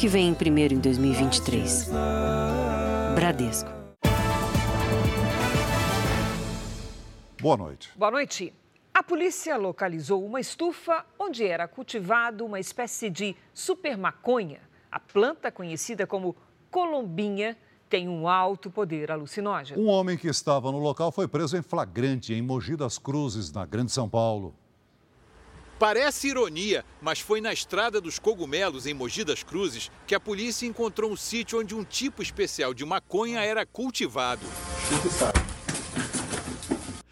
que vem primeiro em 2023. Bradesco. Boa noite. Boa noite. A polícia localizou uma estufa onde era cultivado uma espécie de super maconha. A planta, conhecida como colombinha, tem um alto poder alucinógeno. Um homem que estava no local foi preso em flagrante em Mogi das Cruzes, na Grande São Paulo. Parece ironia, mas foi na Estrada dos Cogumelos, em Mogi das Cruzes, que a polícia encontrou um sítio onde um tipo especial de maconha era cultivado.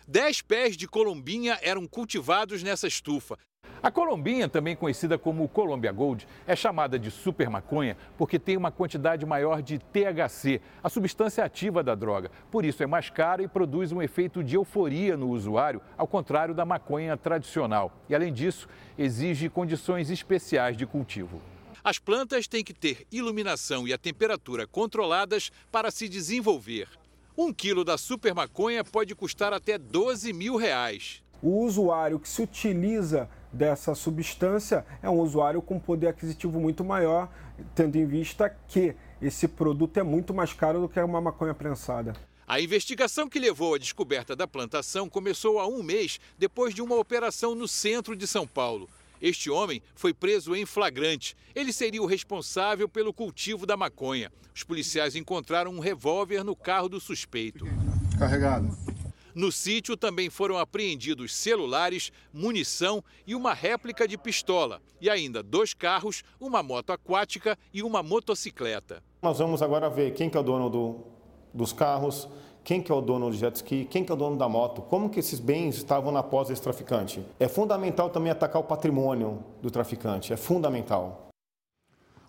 Dez pés de colombinha eram cultivados nessa estufa. A colombinha, também conhecida como Colombia Gold, é chamada de super maconha porque tem uma quantidade maior de THC, a substância ativa da droga. Por isso é mais cara e produz um efeito de euforia no usuário, ao contrário da maconha tradicional. E além disso, exige condições especiais de cultivo. As plantas têm que ter iluminação e a temperatura controladas para se desenvolver. Um quilo da super maconha pode custar até 12 mil reais. O usuário que se utiliza dessa substância é um usuário com poder aquisitivo muito maior, tendo em vista que esse produto é muito mais caro do que uma maconha prensada. A investigação que levou à descoberta da plantação começou há um mês depois de uma operação no centro de São Paulo. Este homem foi preso em flagrante. Ele seria o responsável pelo cultivo da maconha. Os policiais encontraram um revólver no carro do suspeito. Carregado. No sítio também foram apreendidos celulares, munição e uma réplica de pistola. E ainda dois carros, uma moto aquática e uma motocicleta. Nós vamos agora ver quem que é o dono do, dos carros, quem que é o dono do jet ski, quem que é o dono da moto, como que esses bens estavam na posse desse traficante. É fundamental também atacar o patrimônio do traficante, é fundamental.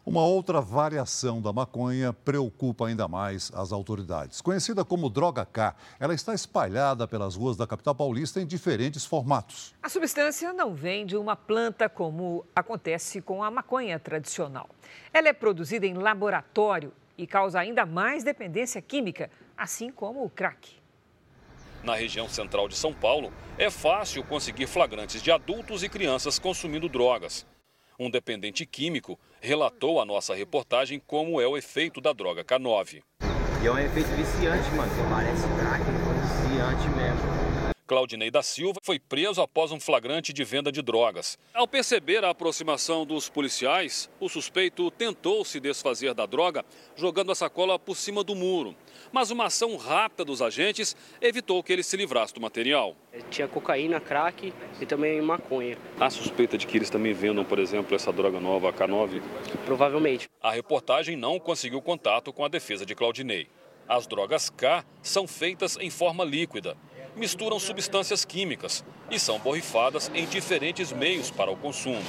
Uma outra variação da maconha preocupa ainda mais as autoridades. Conhecida como droga K, ela está espalhada pelas ruas da capital paulista em diferentes formatos. A substância não vem de uma planta como acontece com a maconha tradicional. Ela é produzida em laboratório e causa ainda mais dependência química, assim como o crack. Na região central de São Paulo, é fácil conseguir flagrantes de adultos e crianças consumindo drogas. Um dependente químico relatou à nossa reportagem como é o efeito da droga K9. E é um efeito viciante, mano. Parece crack, viciante mesmo. Claudinei da Silva foi preso após um flagrante de venda de drogas. Ao perceber a aproximação dos policiais, o suspeito tentou se desfazer da droga jogando a sacola por cima do muro. Mas uma ação rápida dos agentes evitou que ele se livrasse do material. Tinha cocaína, crack e também maconha. Há suspeita de que eles também vendam, por exemplo, essa droga nova, a K9? Provavelmente. A reportagem não conseguiu contato com a defesa de Claudinei. As drogas K são feitas em forma líquida misturam substâncias químicas e são borrifadas em diferentes meios para o consumo,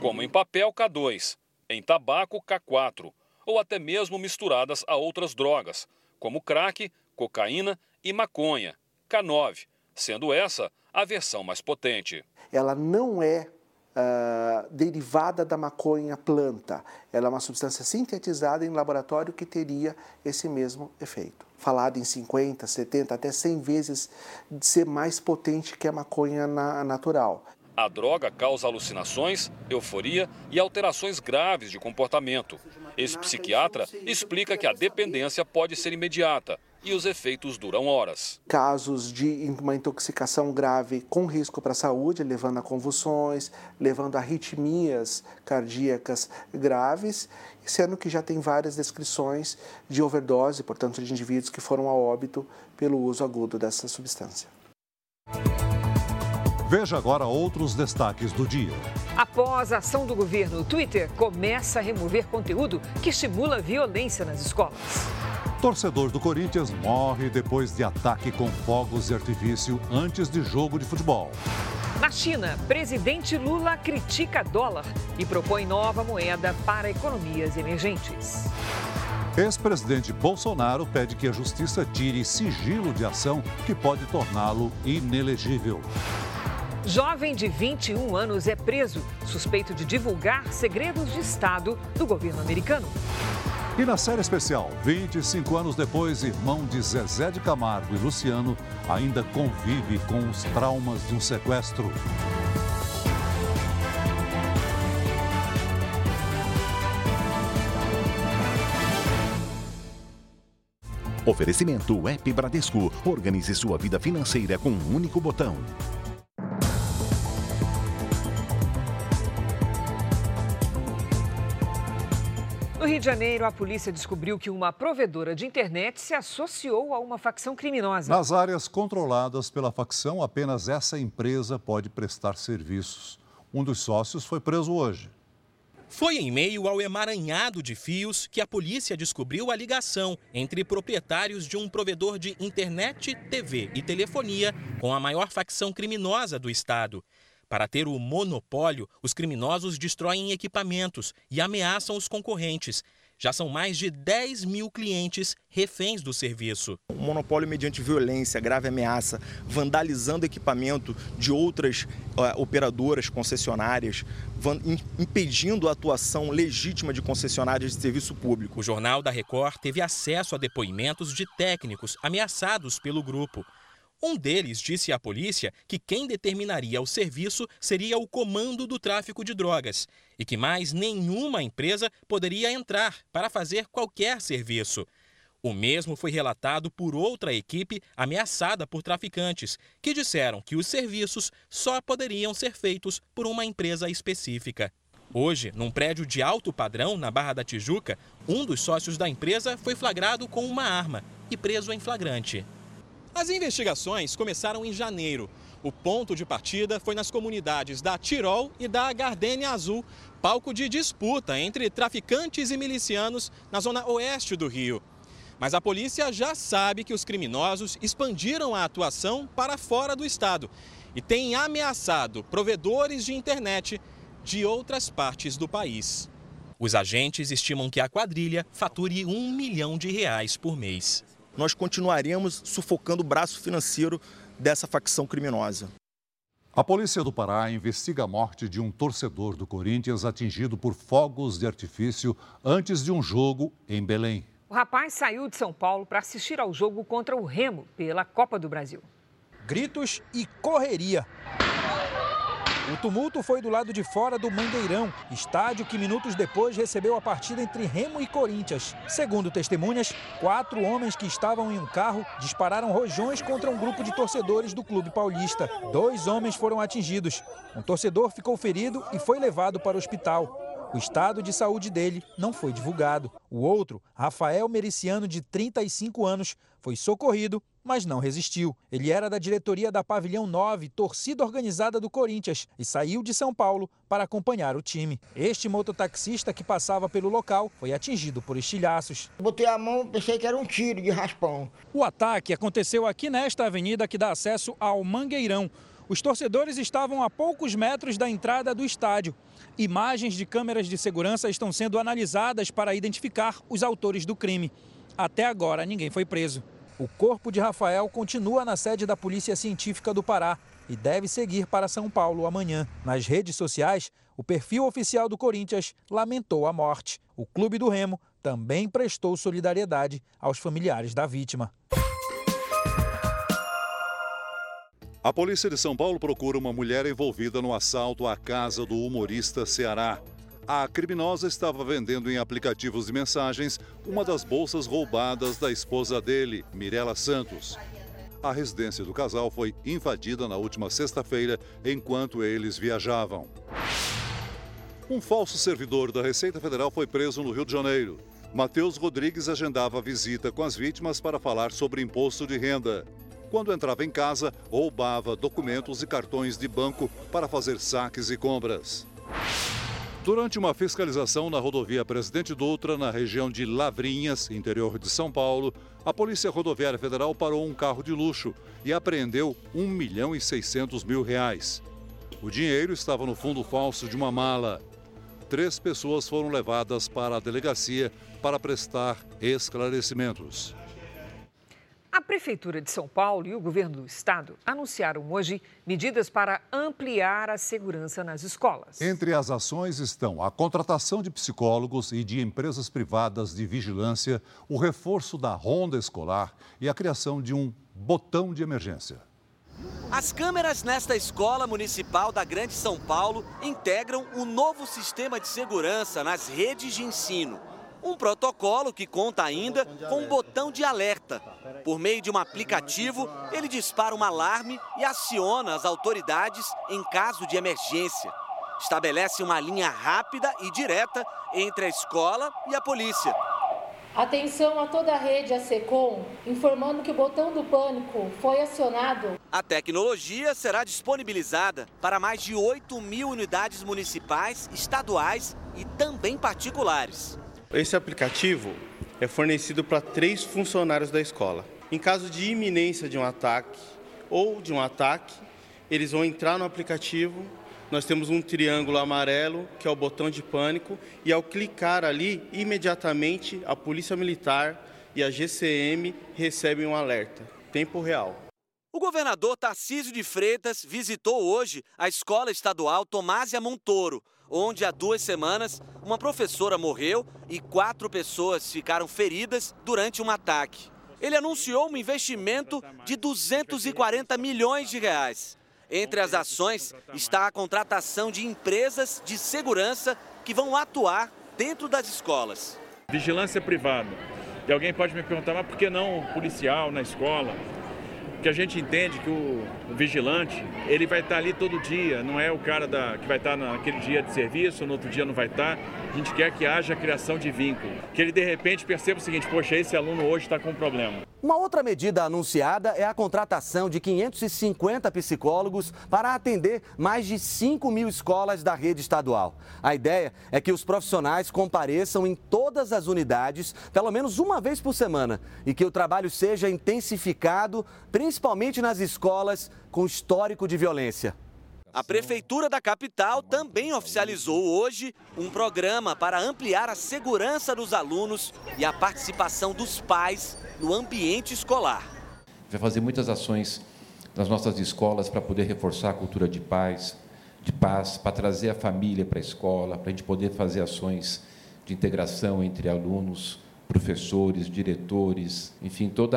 como em papel K2, em tabaco K4 ou até mesmo misturadas a outras drogas, como crack, cocaína e maconha, K9, sendo essa a versão mais potente. Ela não é uh, derivada da maconha planta. Ela é uma substância sintetizada em laboratório que teria esse mesmo efeito. Falado em 50, 70, até 100 vezes de ser mais potente que a maconha na, natural. A droga causa alucinações, euforia e alterações graves de comportamento. Esse psiquiatra explica que a dependência pode ser imediata e os efeitos duram horas. Casos de uma intoxicação grave com risco para a saúde, levando a convulsões, levando a arritmias cardíacas graves, sendo que já tem várias descrições de overdose, portanto, de indivíduos que foram a óbito pelo uso agudo dessa substância. Veja agora outros destaques do dia. Após a ação do governo, o Twitter começa a remover conteúdo que estimula violência nas escolas. Torcedor do Corinthians morre depois de ataque com fogos de artifício antes de jogo de futebol. Na China, presidente Lula critica dólar e propõe nova moeda para economias emergentes. Ex-presidente Bolsonaro pede que a justiça tire sigilo de ação que pode torná-lo inelegível. Jovem de 21 anos é preso, suspeito de divulgar segredos de Estado do governo americano. E na série especial, 25 anos depois, irmão de Zezé de Camargo e Luciano ainda convive com os traumas de um sequestro. Oferecimento Web Bradesco. Organize sua vida financeira com um único botão. De Janeiro, a polícia descobriu que uma provedora de internet se associou a uma facção criminosa. Nas áreas controladas pela facção, apenas essa empresa pode prestar serviços. Um dos sócios foi preso hoje. Foi em meio ao emaranhado de fios que a polícia descobriu a ligação entre proprietários de um provedor de internet, TV e telefonia com a maior facção criminosa do estado. Para ter o monopólio, os criminosos destroem equipamentos e ameaçam os concorrentes. Já são mais de 10 mil clientes reféns do serviço. O monopólio mediante violência, grave ameaça, vandalizando equipamento de outras uh, operadoras concessionárias, impedindo a atuação legítima de concessionárias de serviço público. O Jornal da Record teve acesso a depoimentos de técnicos ameaçados pelo grupo. Um deles disse à polícia que quem determinaria o serviço seria o comando do tráfico de drogas e que mais nenhuma empresa poderia entrar para fazer qualquer serviço. O mesmo foi relatado por outra equipe ameaçada por traficantes, que disseram que os serviços só poderiam ser feitos por uma empresa específica. Hoje, num prédio de alto padrão na Barra da Tijuca, um dos sócios da empresa foi flagrado com uma arma e preso em flagrante. As investigações começaram em janeiro. O ponto de partida foi nas comunidades da Tirol e da Gardênia Azul, palco de disputa entre traficantes e milicianos na zona oeste do Rio. Mas a polícia já sabe que os criminosos expandiram a atuação para fora do estado e têm ameaçado provedores de internet de outras partes do país. Os agentes estimam que a quadrilha fature um milhão de reais por mês nós continuaremos sufocando o braço financeiro dessa facção criminosa. A polícia do Pará investiga a morte de um torcedor do Corinthians atingido por fogos de artifício antes de um jogo em Belém. O rapaz saiu de São Paulo para assistir ao jogo contra o Remo pela Copa do Brasil. Gritos e correria. O tumulto foi do lado de fora do Mangueirão, estádio que minutos depois recebeu a partida entre Remo e Corinthians. Segundo testemunhas, quatro homens que estavam em um carro dispararam rojões contra um grupo de torcedores do clube paulista. Dois homens foram atingidos. Um torcedor ficou ferido e foi levado para o hospital. O estado de saúde dele não foi divulgado. O outro, Rafael Mericiano, de 35 anos, foi socorrido, mas não resistiu. Ele era da diretoria da Pavilhão 9, torcida organizada do Corinthians, e saiu de São Paulo para acompanhar o time. Este mototaxista que passava pelo local foi atingido por estilhaços. Botei a mão, pensei que era um tiro de raspão. O ataque aconteceu aqui nesta avenida que dá acesso ao Mangueirão. Os torcedores estavam a poucos metros da entrada do estádio. Imagens de câmeras de segurança estão sendo analisadas para identificar os autores do crime. Até agora, ninguém foi preso. O corpo de Rafael continua na sede da Polícia Científica do Pará e deve seguir para São Paulo amanhã. Nas redes sociais, o perfil oficial do Corinthians lamentou a morte. O Clube do Remo também prestou solidariedade aos familiares da vítima. A polícia de São Paulo procura uma mulher envolvida no assalto à casa do humorista Ceará. A criminosa estava vendendo em aplicativos de mensagens uma das bolsas roubadas da esposa dele, Mirela Santos. A residência do casal foi invadida na última sexta-feira enquanto eles viajavam. Um falso servidor da Receita Federal foi preso no Rio de Janeiro. Matheus Rodrigues agendava visita com as vítimas para falar sobre imposto de renda. Quando entrava em casa, roubava documentos e cartões de banco para fazer saques e compras. Durante uma fiscalização na rodovia Presidente Dutra, na região de Lavrinhas, interior de São Paulo, a Polícia Rodoviária Federal parou um carro de luxo e apreendeu 1 milhão e 600 mil reais. O dinheiro estava no fundo falso de uma mala. Três pessoas foram levadas para a delegacia para prestar esclarecimentos. A Prefeitura de São Paulo e o governo do estado anunciaram hoje medidas para ampliar a segurança nas escolas. Entre as ações estão a contratação de psicólogos e de empresas privadas de vigilância, o reforço da ronda escolar e a criação de um botão de emergência. As câmeras nesta escola municipal da Grande São Paulo integram o um novo sistema de segurança nas redes de ensino. Um protocolo que conta ainda com um botão de alerta. Por meio de um aplicativo, ele dispara um alarme e aciona as autoridades em caso de emergência. Estabelece uma linha rápida e direta entre a escola e a polícia. Atenção a toda a rede a Secom, informando que o botão do pânico foi acionado. A tecnologia será disponibilizada para mais de 8 mil unidades municipais, estaduais e também particulares. Esse aplicativo é fornecido para três funcionários da escola. Em caso de iminência de um ataque ou de um ataque, eles vão entrar no aplicativo nós temos um triângulo amarelo, que é o botão de pânico, e ao clicar ali, imediatamente a Polícia Militar e a GCM recebem um alerta, tempo real. O governador Tarcísio de Freitas visitou hoje a Escola Estadual Tomásia Montoro, onde há duas semanas uma professora morreu e quatro pessoas ficaram feridas durante um ataque. Ele anunciou um investimento de 240 milhões de reais. Entre as ações está a contratação de empresas de segurança que vão atuar dentro das escolas. Vigilância privada. E alguém pode me perguntar, mas por que não policial na escola? Porque a gente entende que o, o vigilante, ele vai estar ali todo dia, não é o cara da, que vai estar naquele dia de serviço, no outro dia não vai estar. A gente quer que haja criação de vínculo. Que ele de repente perceba o seguinte, poxa, esse aluno hoje está com um problema. Uma outra medida anunciada é a contratação de 550 psicólogos para atender mais de 5 mil escolas da rede estadual. A ideia é que os profissionais compareçam em todas as unidades, pelo menos uma vez por semana, e que o trabalho seja intensificado, principalmente nas escolas com histórico de violência. A Prefeitura da capital também oficializou hoje um programa para ampliar a segurança dos alunos e a participação dos pais no ambiente escolar. Vai fazer muitas ações nas nossas escolas para poder reforçar a cultura de paz, de paz, para trazer a família para a escola, para a gente poder fazer ações de integração entre alunos, professores, diretores, enfim, todo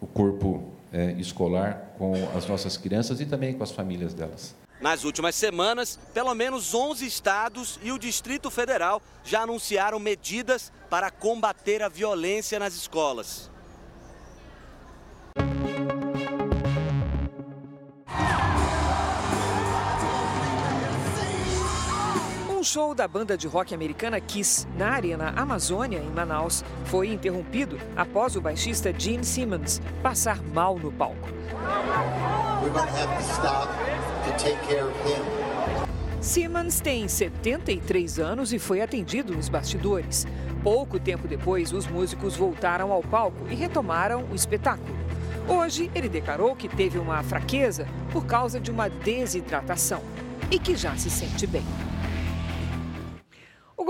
o corpo é, escolar com as nossas crianças e também com as famílias delas. Nas últimas semanas, pelo menos 11 estados e o Distrito Federal já anunciaram medidas para combater a violência nas escolas. Um show da banda de rock americana Kiss na Arena Amazônia, em Manaus, foi interrompido após o baixista Gene Simmons passar mal no palco. Simmons tem 73 anos e foi atendido nos bastidores. Pouco tempo depois, os músicos voltaram ao palco e retomaram o espetáculo. Hoje, ele declarou que teve uma fraqueza por causa de uma desidratação e que já se sente bem.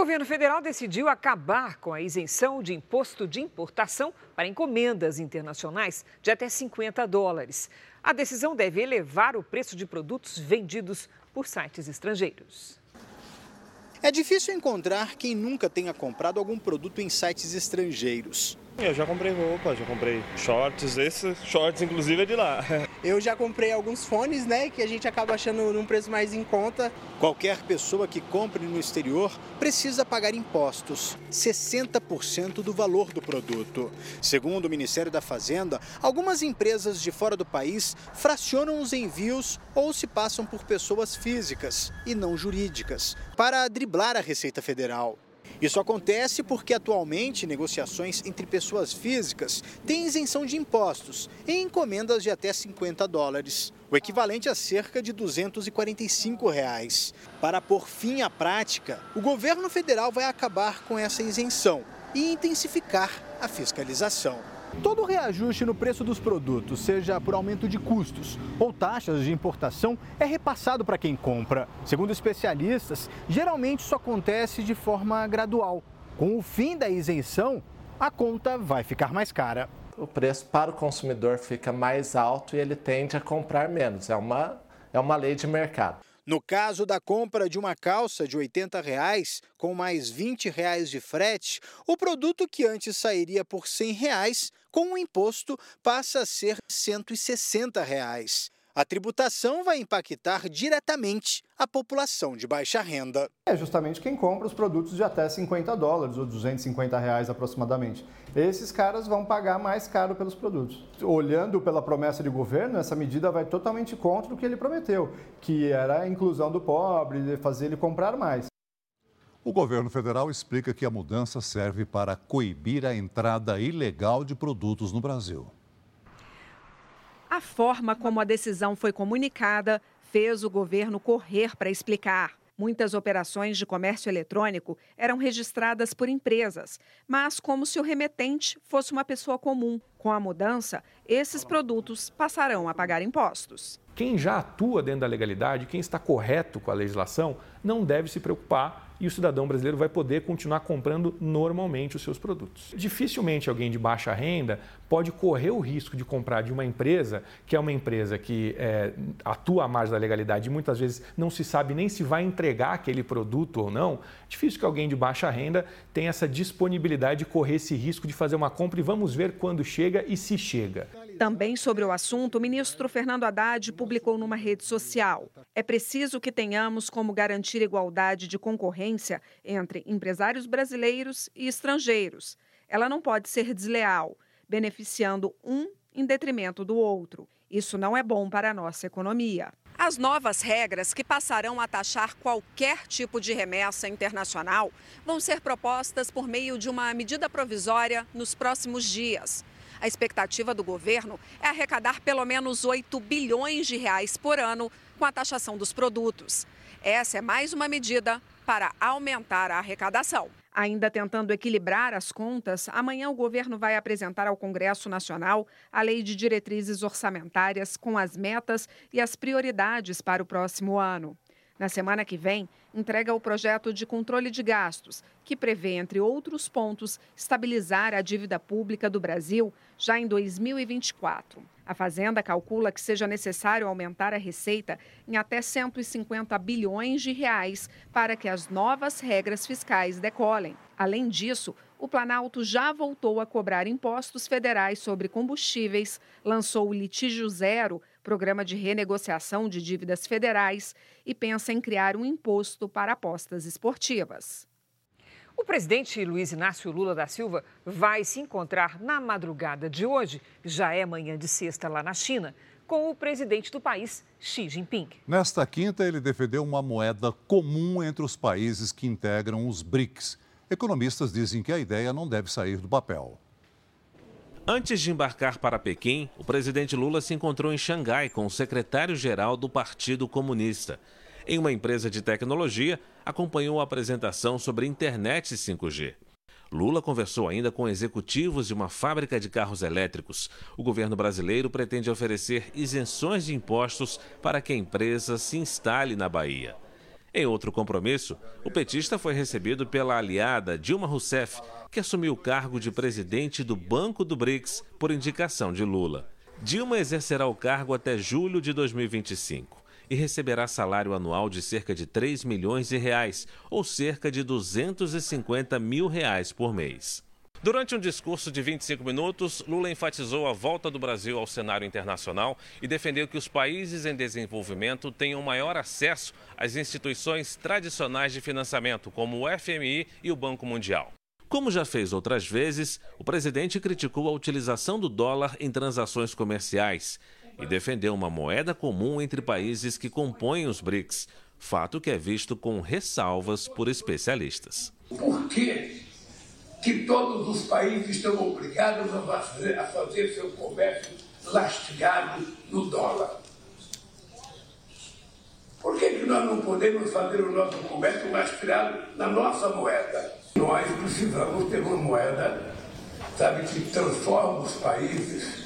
O governo federal decidiu acabar com a isenção de imposto de importação para encomendas internacionais de até 50 dólares. A decisão deve elevar o preço de produtos vendidos por sites estrangeiros. É difícil encontrar quem nunca tenha comprado algum produto em sites estrangeiros. Eu já comprei roupa, já comprei shorts, esse shorts inclusive é de lá. Eu já comprei alguns fones, né, que a gente acaba achando num preço mais em conta. Qualquer pessoa que compre no exterior precisa pagar impostos, 60% do valor do produto. Segundo o Ministério da Fazenda, algumas empresas de fora do país fracionam os envios ou se passam por pessoas físicas e não jurídicas, para driblar a Receita Federal. Isso acontece porque atualmente negociações entre pessoas físicas têm isenção de impostos em encomendas de até 50 dólares, o equivalente a cerca de 245 reais. Para pôr fim à prática, o governo federal vai acabar com essa isenção e intensificar a fiscalização. Todo reajuste no preço dos produtos, seja por aumento de custos ou taxas de importação, é repassado para quem compra. Segundo especialistas, geralmente isso acontece de forma gradual. Com o fim da isenção, a conta vai ficar mais cara. O preço para o consumidor fica mais alto e ele tende a comprar menos. É uma, é uma lei de mercado. No caso da compra de uma calça de 80 reais, com mais 20 reais de frete, o produto que antes sairia por 100 reais, com o imposto passa a ser 160 reais. A tributação vai impactar diretamente a população de baixa renda. É justamente quem compra os produtos de até 50 dólares ou 250 reais aproximadamente. Esses caras vão pagar mais caro pelos produtos. Olhando pela promessa de governo, essa medida vai totalmente contra o que ele prometeu, que era a inclusão do pobre, fazer ele comprar mais. O governo federal explica que a mudança serve para coibir a entrada ilegal de produtos no Brasil. A forma como a decisão foi comunicada fez o governo correr para explicar. Muitas operações de comércio eletrônico eram registradas por empresas, mas como se o remetente fosse uma pessoa comum. Com a mudança, esses produtos passarão a pagar impostos. Quem já atua dentro da legalidade, quem está correto com a legislação, não deve se preocupar e o cidadão brasileiro vai poder continuar comprando normalmente os seus produtos. Dificilmente alguém de baixa renda pode correr o risco de comprar de uma empresa que é uma empresa que é, atua à margem da legalidade e muitas vezes não se sabe nem se vai entregar aquele produto ou não. Difícil que alguém de baixa renda tenha essa disponibilidade de correr esse risco de fazer uma compra e vamos ver quando chega e se chega. Também sobre o assunto, o ministro Fernando Haddad publicou numa rede social: é preciso que tenhamos como garantir igualdade de concorrência entre empresários brasileiros e estrangeiros. Ela não pode ser desleal, beneficiando um em detrimento do outro. Isso não é bom para a nossa economia. As novas regras, que passarão a taxar qualquer tipo de remessa internacional, vão ser propostas por meio de uma medida provisória nos próximos dias. A expectativa do governo é arrecadar pelo menos 8 bilhões de reais por ano com a taxação dos produtos. Essa é mais uma medida para aumentar a arrecadação. Ainda tentando equilibrar as contas, amanhã o governo vai apresentar ao Congresso Nacional a Lei de Diretrizes Orçamentárias com as metas e as prioridades para o próximo ano. Na semana que vem, entrega o projeto de controle de gastos, que prevê, entre outros pontos, estabilizar a dívida pública do Brasil já em 2024. A Fazenda calcula que seja necessário aumentar a receita em até 150 bilhões de reais para que as novas regras fiscais decolem. Além disso, o Planalto já voltou a cobrar impostos federais sobre combustíveis, lançou o Litígio Zero programa de renegociação de dívidas federais e pensa em criar um imposto para apostas esportivas. O presidente Luiz Inácio Lula da Silva vai se encontrar na madrugada de hoje, já é manhã de sexta lá na China, com o presidente do país, Xi Jinping. Nesta quinta, ele defendeu uma moeda comum entre os países que integram os BRICS. Economistas dizem que a ideia não deve sair do papel. Antes de embarcar para Pequim, o presidente Lula se encontrou em Xangai com o secretário-geral do Partido Comunista. Em uma empresa de tecnologia, acompanhou a apresentação sobre internet 5G. Lula conversou ainda com executivos de uma fábrica de carros elétricos. O governo brasileiro pretende oferecer isenções de impostos para que a empresa se instale na Bahia. Em outro compromisso, o petista foi recebido pela aliada Dilma Rousseff, que assumiu o cargo de presidente do Banco do BRICS por indicação de Lula. Dilma exercerá o cargo até julho de 2025 e receberá salário anual de cerca de 3 milhões de reais, ou cerca de 250 mil reais por mês. Durante um discurso de 25 minutos, Lula enfatizou a volta do Brasil ao cenário internacional e defendeu que os países em desenvolvimento tenham maior acesso às instituições tradicionais de financiamento, como o FMI e o Banco Mundial. Como já fez outras vezes, o presidente criticou a utilização do dólar em transações comerciais e defendeu uma moeda comum entre países que compõem os BRICS, fato que é visto com ressalvas por especialistas. Por quê? Que todos os países estão obrigados a fazer, a fazer seu comércio lastreado no dólar. Por que, que nós não podemos fazer o nosso comércio lastreado na nossa moeda? Nós precisamos ter uma moeda, sabe, que transforma os países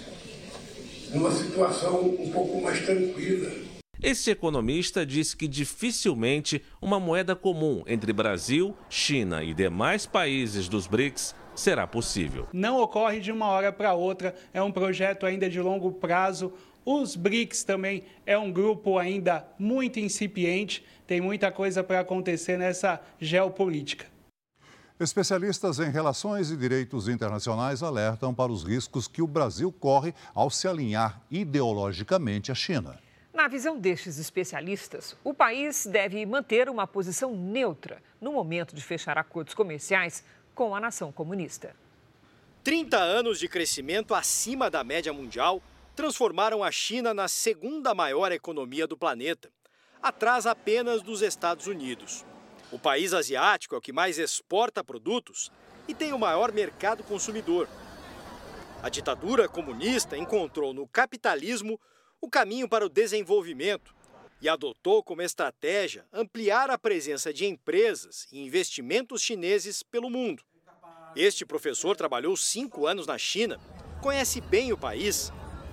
numa situação um pouco mais tranquila. Este economista diz que dificilmente uma moeda comum entre Brasil, China e demais países dos BRICS será possível. Não ocorre de uma hora para outra, é um projeto ainda de longo prazo. Os BRICS também é um grupo ainda muito incipiente, tem muita coisa para acontecer nessa geopolítica. Especialistas em relações e direitos internacionais alertam para os riscos que o Brasil corre ao se alinhar ideologicamente à China. Na visão destes especialistas, o país deve manter uma posição neutra no momento de fechar acordos comerciais com a nação comunista. 30 anos de crescimento acima da média mundial transformaram a China na segunda maior economia do planeta, atrás apenas dos Estados Unidos. O país asiático é o que mais exporta produtos e tem o maior mercado consumidor. A ditadura comunista encontrou no capitalismo o caminho para o desenvolvimento e adotou como estratégia ampliar a presença de empresas e investimentos chineses pelo mundo. Este professor trabalhou cinco anos na China, conhece bem o país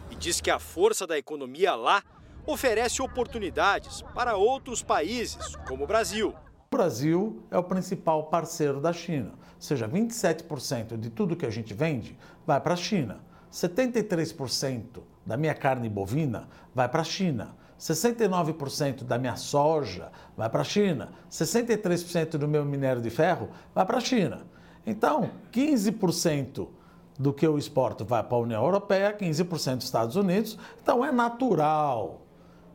e diz que a força da economia lá oferece oportunidades para outros países, como o Brasil. O Brasil é o principal parceiro da China, ou seja, 27% de tudo que a gente vende vai para a China. 73% da minha carne bovina vai para a China. 69% da minha soja vai para a China. 63% do meu minério de ferro vai para a China. Então, 15% do que eu exporto vai para a União Europeia, 15% dos Estados Unidos. Então, é natural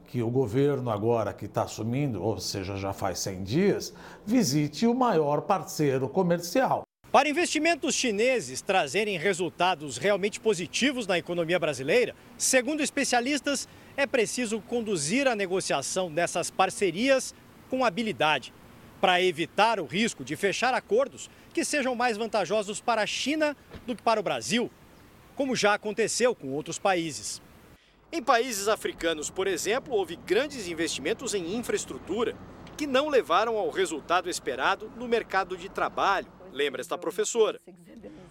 que o governo agora que está assumindo, ou seja, já faz 100 dias, visite o maior parceiro comercial. Para investimentos chineses trazerem resultados realmente positivos na economia brasileira, segundo especialistas, é preciso conduzir a negociação dessas parcerias com habilidade, para evitar o risco de fechar acordos que sejam mais vantajosos para a China do que para o Brasil, como já aconteceu com outros países. Em países africanos, por exemplo, houve grandes investimentos em infraestrutura que não levaram ao resultado esperado no mercado de trabalho lembra esta professora.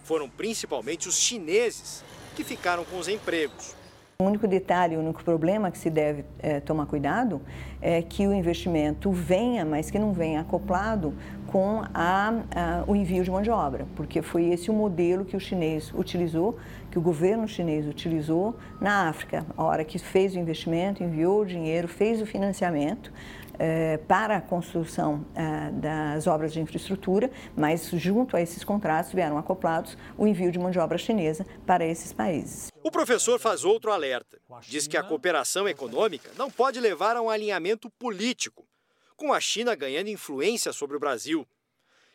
Foram principalmente os chineses que ficaram com os empregos. O único detalhe, o único problema que se deve é, tomar cuidado é que o investimento venha, mas que não venha acoplado com a, a, o envio de mão de obra, porque foi esse o modelo que o chinês utilizou, que o governo chinês utilizou na África. A hora que fez o investimento, enviou o dinheiro, fez o financiamento, para a construção eh, das obras de infraestrutura, mas junto a esses contratos vieram acoplados o envio de mão de obra chinesa para esses países. O professor faz outro alerta. Diz que a cooperação econômica não pode levar a um alinhamento político, com a China ganhando influência sobre o Brasil.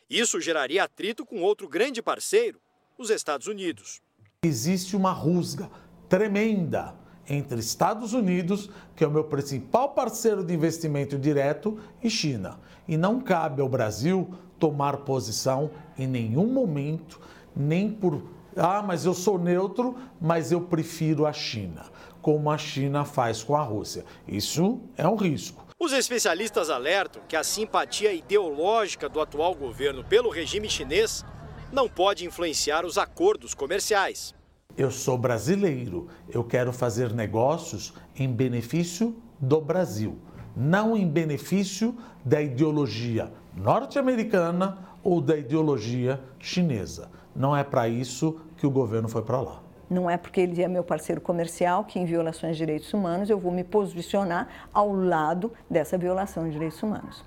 Isso geraria atrito com outro grande parceiro, os Estados Unidos. Existe uma rusga tremenda entre Estados Unidos, que é o meu principal parceiro de investimento direto, e China. E não cabe ao Brasil tomar posição em nenhum momento, nem por ah, mas eu sou neutro, mas eu prefiro a China, como a China faz com a Rússia. Isso é um risco. Os especialistas alertam que a simpatia ideológica do atual governo pelo regime chinês não pode influenciar os acordos comerciais. Eu sou brasileiro, eu quero fazer negócios em benefício do Brasil, não em benefício da ideologia norte-americana ou da ideologia chinesa. Não é para isso que o governo foi para lá. Não é porque ele é meu parceiro comercial que, em violações de direitos humanos, eu vou me posicionar ao lado dessa violação de direitos humanos.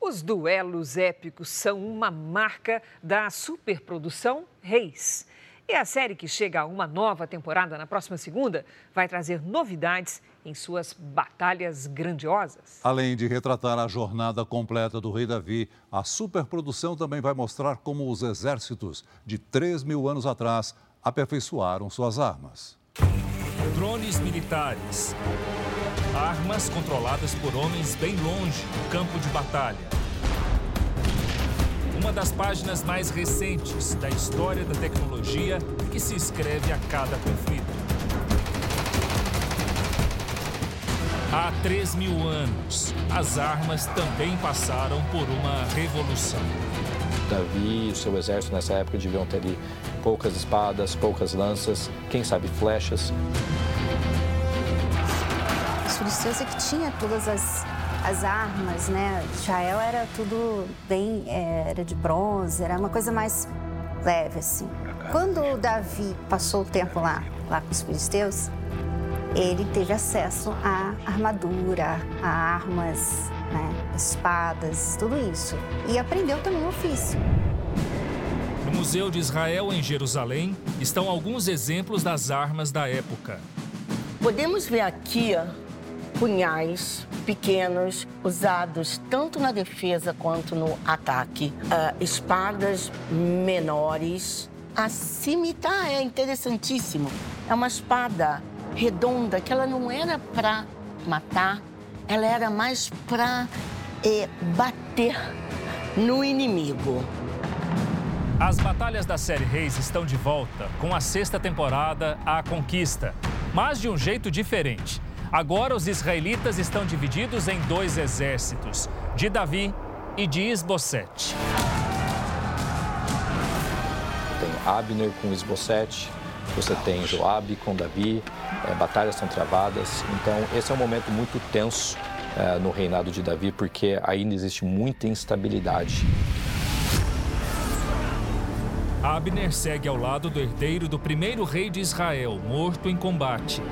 Os duelos épicos são uma marca da superprodução Reis. E a série que chega a uma nova temporada na próxima segunda vai trazer novidades em suas batalhas grandiosas. Além de retratar a jornada completa do rei Davi, a superprodução também vai mostrar como os exércitos de 3 mil anos atrás aperfeiçoaram suas armas. Drones militares. Armas controladas por homens bem longe do campo de batalha uma das páginas mais recentes da história da tecnologia que se escreve a cada conflito. Há 3 mil anos, as armas também passaram por uma revolução. Davi e o seu exército nessa época deviam ter ali poucas espadas, poucas lanças, quem sabe flechas. Os filisteus é que tinha todas as as armas, né? Israel era tudo bem, é, era de bronze, era uma coisa mais leve, assim. Quando Davi passou o tempo lá, lá com os filisteus, ele teve acesso à armadura, a armas, né? espadas, tudo isso. E aprendeu também o ofício. No Museu de Israel, em Jerusalém, estão alguns exemplos das armas da época. Podemos ver aqui punhais pequenos usados tanto na defesa quanto no ataque, uh, espadas menores. A cimitarra é interessantíssimo. É uma espada redonda que ela não era para matar, ela era mais para é, bater no inimigo. As batalhas da série Reis estão de volta com a sexta temporada, A Conquista, mas de um jeito diferente. Agora os israelitas estão divididos em dois exércitos, de Davi e de Isbosete. Tem Abner com Isbosete, você tem Joabe com Davi, é, batalhas são travadas. Então esse é um momento muito tenso é, no reinado de Davi, porque ainda existe muita instabilidade. Abner segue ao lado do herdeiro do primeiro rei de Israel, morto em combate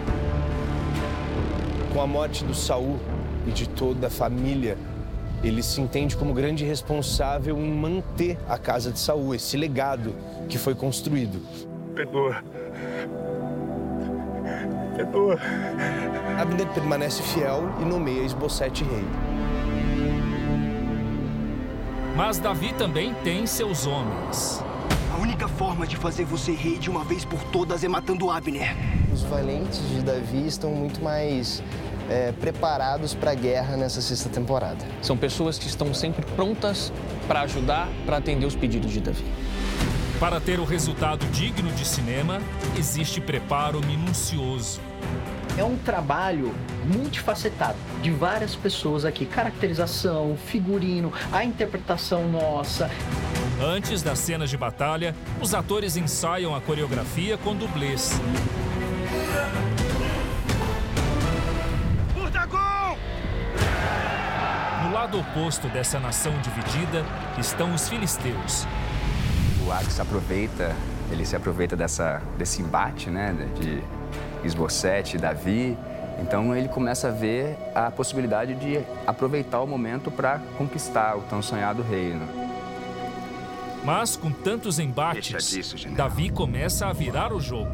com a morte do Saul e de toda a família, ele se entende como grande responsável em manter a casa de Saul, esse legado que foi construído. Perdoa. Perdoa. Abner permanece fiel e nomeia Esbocete rei. Mas Davi também tem seus homens. A única forma de fazer você rei de uma vez por todas é matando Abner. Os valentes de Davi estão muito mais é, preparados para a guerra nessa sexta temporada. São pessoas que estão sempre prontas para ajudar, para atender os pedidos de Davi. Para ter o resultado digno de cinema, existe preparo minucioso. É um trabalho multifacetado de várias pessoas aqui: caracterização, figurino, a interpretação nossa. Antes das cenas de batalha, os atores ensaiam a coreografia com dublês. No lado oposto dessa nação dividida estão os filisteus. O Ax aproveita, ele se aproveita dessa, desse embate, né, de Esbocete e Davi. Então ele começa a ver a possibilidade de aproveitar o momento para conquistar o tão sonhado reino. Mas com tantos embates, disso, Davi começa a virar o jogo.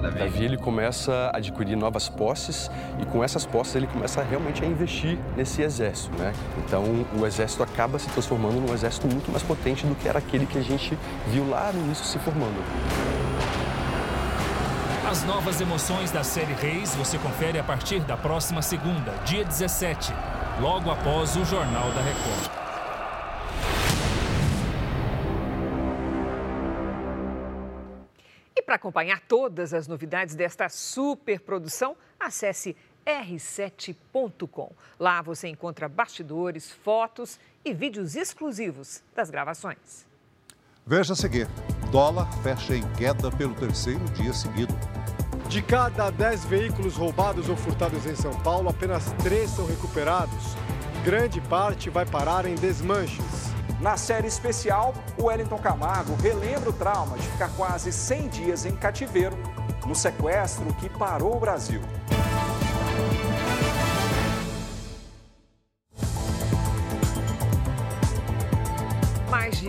Davi. Davi ele começa a adquirir novas posses e com essas posses ele começa realmente a investir nesse exército, né? Então o exército acaba se transformando num exército muito mais potente do que era aquele que a gente viu lá no início se formando. As novas emoções da série Reis você confere a partir da próxima segunda, dia 17, logo após o Jornal da Record. Para acompanhar todas as novidades desta superprodução, acesse r7.com. Lá você encontra bastidores, fotos e vídeos exclusivos das gravações. Veja a seguir: dólar fecha em queda pelo terceiro dia seguido. De cada 10 veículos roubados ou furtados em São Paulo, apenas três são recuperados. Grande parte vai parar em desmanches. Na série especial, o Wellington Camargo relembra o trauma de ficar quase 100 dias em cativeiro no sequestro que parou o Brasil.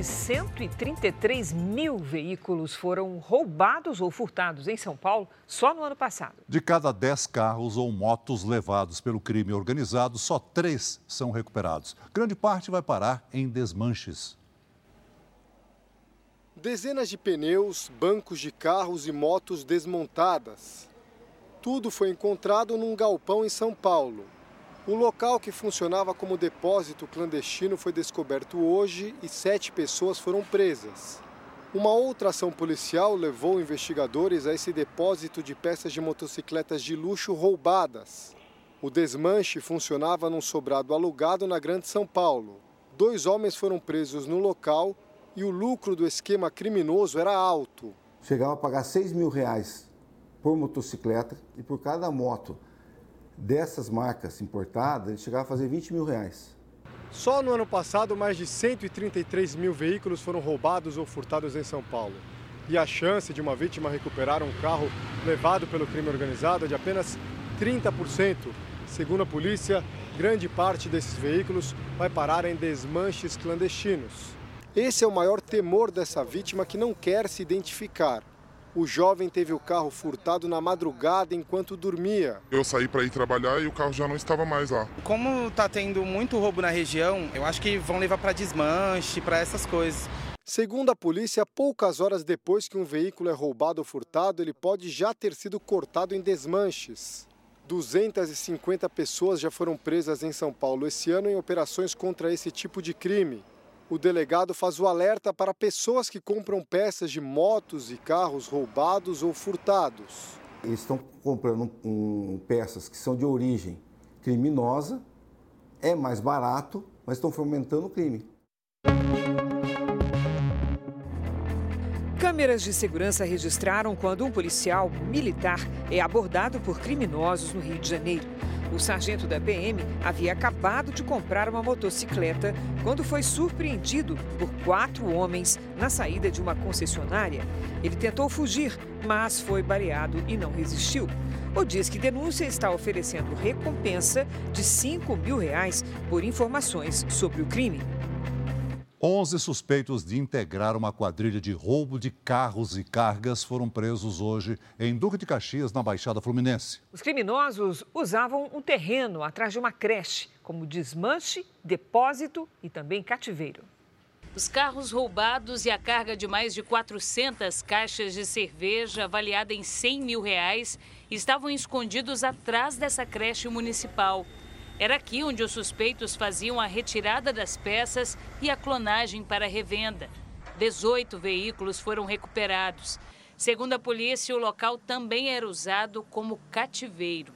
133 mil veículos foram roubados ou furtados em São Paulo só no ano passado. De cada 10 carros ou motos levados pelo crime organizado, só três são recuperados. Grande parte vai parar em desmanches. Dezenas de pneus, bancos de carros e motos desmontadas. Tudo foi encontrado num galpão em São Paulo. O local que funcionava como depósito clandestino foi descoberto hoje e sete pessoas foram presas. Uma outra ação policial levou investigadores a esse depósito de peças de motocicletas de luxo roubadas. O desmanche funcionava num sobrado alugado na Grande São Paulo. Dois homens foram presos no local e o lucro do esquema criminoso era alto. Chegava a pagar 6 mil reais por motocicleta e por cada moto dessas marcas importadas, ele chegava a fazer 20 mil reais. Só no ano passado, mais de 133 mil veículos foram roubados ou furtados em São Paulo. E a chance de uma vítima recuperar um carro levado pelo crime organizado é de apenas 30%. Segundo a polícia, grande parte desses veículos vai parar em desmanches clandestinos. Esse é o maior temor dessa vítima que não quer se identificar. O jovem teve o carro furtado na madrugada enquanto dormia. Eu saí para ir trabalhar e o carro já não estava mais lá. Como está tendo muito roubo na região, eu acho que vão levar para desmanche, para essas coisas. Segundo a polícia, poucas horas depois que um veículo é roubado ou furtado, ele pode já ter sido cortado em desmanches. 250 pessoas já foram presas em São Paulo esse ano em operações contra esse tipo de crime. O delegado faz o alerta para pessoas que compram peças de motos e carros roubados ou furtados. Eles estão comprando um, peças que são de origem criminosa, é mais barato, mas estão fomentando o crime. Câmeras de segurança registraram quando um policial militar é abordado por criminosos no Rio de Janeiro. O sargento da PM havia acabado de comprar uma motocicleta quando foi surpreendido por quatro homens na saída de uma concessionária. Ele tentou fugir, mas foi baleado e não resistiu. O Disque Denúncia está oferecendo recompensa de 5 mil reais por informações sobre o crime. 11 suspeitos de integrar uma quadrilha de roubo de carros e cargas foram presos hoje em Duque de Caxias, na Baixada Fluminense. Os criminosos usavam um terreno atrás de uma creche como desmanche, depósito e também cativeiro. Os carros roubados e a carga de mais de 400 caixas de cerveja avaliada em 100 mil reais estavam escondidos atrás dessa creche municipal. Era aqui onde os suspeitos faziam a retirada das peças e a clonagem para revenda. 18 veículos foram recuperados. Segundo a polícia, o local também era usado como cativeiro.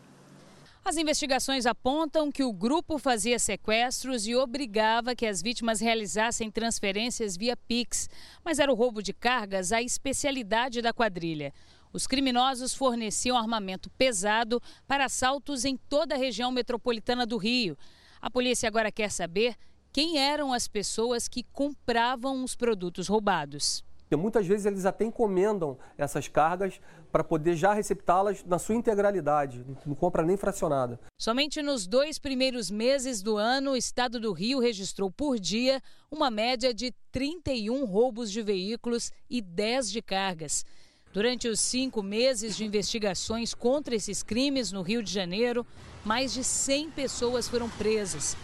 As investigações apontam que o grupo fazia sequestros e obrigava que as vítimas realizassem transferências via Pix, mas era o roubo de cargas a especialidade da quadrilha. Os criminosos forneciam armamento pesado para assaltos em toda a região metropolitana do Rio. A polícia agora quer saber quem eram as pessoas que compravam os produtos roubados. Muitas vezes eles até encomendam essas cargas para poder já receptá-las na sua integralidade, não compra nem fracionada. Somente nos dois primeiros meses do ano, o estado do Rio registrou por dia uma média de 31 roubos de veículos e 10 de cargas. Durante os cinco meses de investigações contra esses crimes no Rio de Janeiro, mais de 100 pessoas foram presas.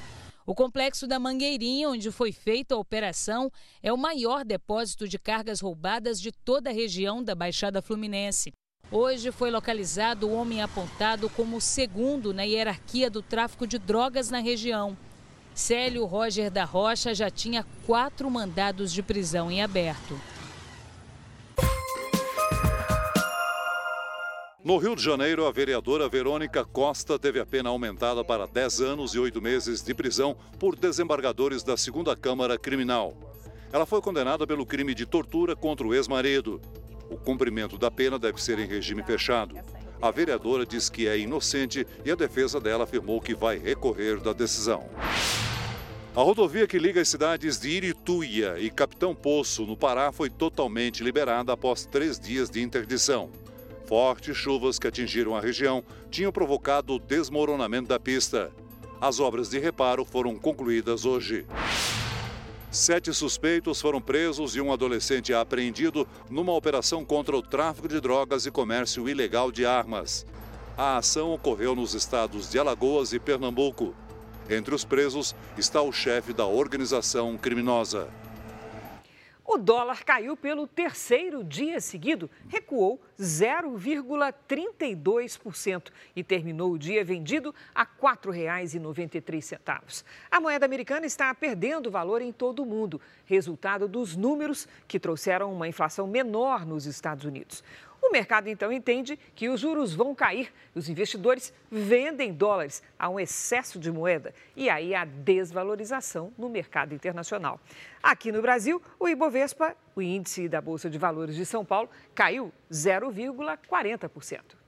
O complexo da Mangueirinha, onde foi feita a operação, é o maior depósito de cargas roubadas de toda a região da Baixada Fluminense. Hoje foi localizado o homem apontado como o segundo na hierarquia do tráfico de drogas na região. Célio Roger da Rocha já tinha quatro mandados de prisão em aberto. No Rio de Janeiro, a vereadora Verônica Costa teve a pena aumentada para 10 anos e 8 meses de prisão por desembargadores da segunda Câmara Criminal. Ela foi condenada pelo crime de tortura contra o ex-marido. O cumprimento da pena deve ser em regime fechado. A vereadora diz que é inocente e a defesa dela afirmou que vai recorrer da decisão. A rodovia que liga as cidades de Irituia e Capitão Poço, no Pará, foi totalmente liberada após três dias de interdição. Fortes chuvas que atingiram a região tinham provocado o desmoronamento da pista. As obras de reparo foram concluídas hoje. Sete suspeitos foram presos e um adolescente apreendido numa operação contra o tráfico de drogas e comércio ilegal de armas. A ação ocorreu nos estados de Alagoas e Pernambuco. Entre os presos está o chefe da organização criminosa. O dólar caiu pelo terceiro dia seguido, recuou 0,32% e terminou o dia vendido a R$ 4,93. A moeda americana está perdendo valor em todo o mundo, resultado dos números que trouxeram uma inflação menor nos Estados Unidos. O mercado então entende que os juros vão cair e os investidores vendem dólares. Há um excesso de moeda e aí a desvalorização no mercado internacional. Aqui no Brasil, o Ibovespa, o índice da Bolsa de Valores de São Paulo, caiu 0,40%.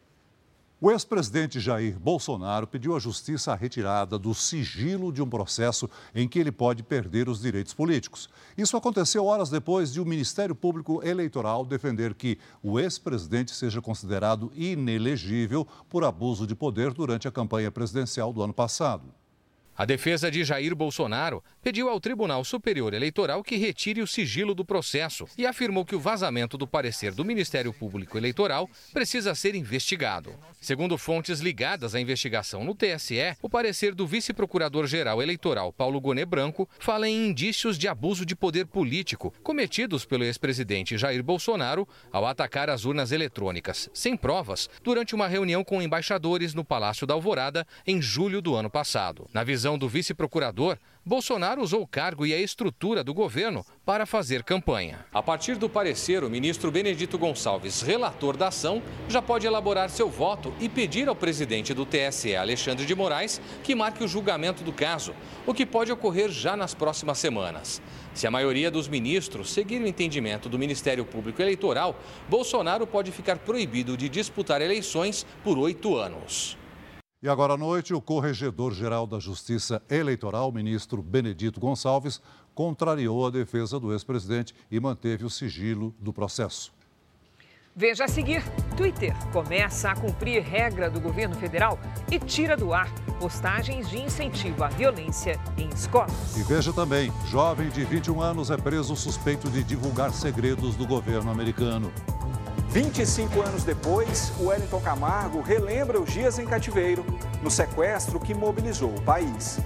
O ex-presidente Jair Bolsonaro pediu à Justiça a retirada do sigilo de um processo em que ele pode perder os direitos políticos. Isso aconteceu horas depois de o Ministério Público Eleitoral defender que o ex-presidente seja considerado inelegível por abuso de poder durante a campanha presidencial do ano passado. A defesa de Jair Bolsonaro pediu ao Tribunal Superior Eleitoral que retire o sigilo do processo e afirmou que o vazamento do parecer do Ministério Público Eleitoral precisa ser investigado. Segundo fontes ligadas à investigação no TSE, o parecer do vice-procurador-geral eleitoral Paulo Goné Branco fala em indícios de abuso de poder político cometidos pelo ex-presidente Jair Bolsonaro ao atacar as urnas eletrônicas, sem provas, durante uma reunião com embaixadores no Palácio da Alvorada em julho do ano passado. Na visão do vice-procurador, Bolsonaro usou o cargo e a estrutura do governo para fazer campanha. A partir do parecer, o ministro Benedito Gonçalves, relator da ação, já pode elaborar seu voto e pedir ao presidente do TSE, Alexandre de Moraes, que marque o julgamento do caso, o que pode ocorrer já nas próximas semanas. Se a maioria dos ministros seguir o entendimento do Ministério Público Eleitoral, Bolsonaro pode ficar proibido de disputar eleições por oito anos. E agora à noite, o Corregedor-Geral da Justiça Eleitoral, ministro Benedito Gonçalves, contrariou a defesa do ex-presidente e manteve o sigilo do processo. Veja a seguir: Twitter começa a cumprir regra do governo federal e tira do ar postagens de incentivo à violência em escolas. E veja também: jovem de 21 anos é preso suspeito de divulgar segredos do governo americano. 25 anos depois, o Wellington Camargo relembra os dias em cativeiro, no sequestro que mobilizou o país.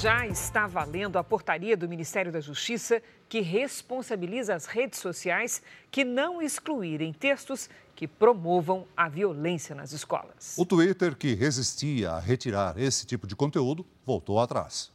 Já está valendo a portaria do Ministério da Justiça que responsabiliza as redes sociais que não excluírem textos que promovam a violência nas escolas. O Twitter, que resistia a retirar esse tipo de conteúdo, voltou atrás.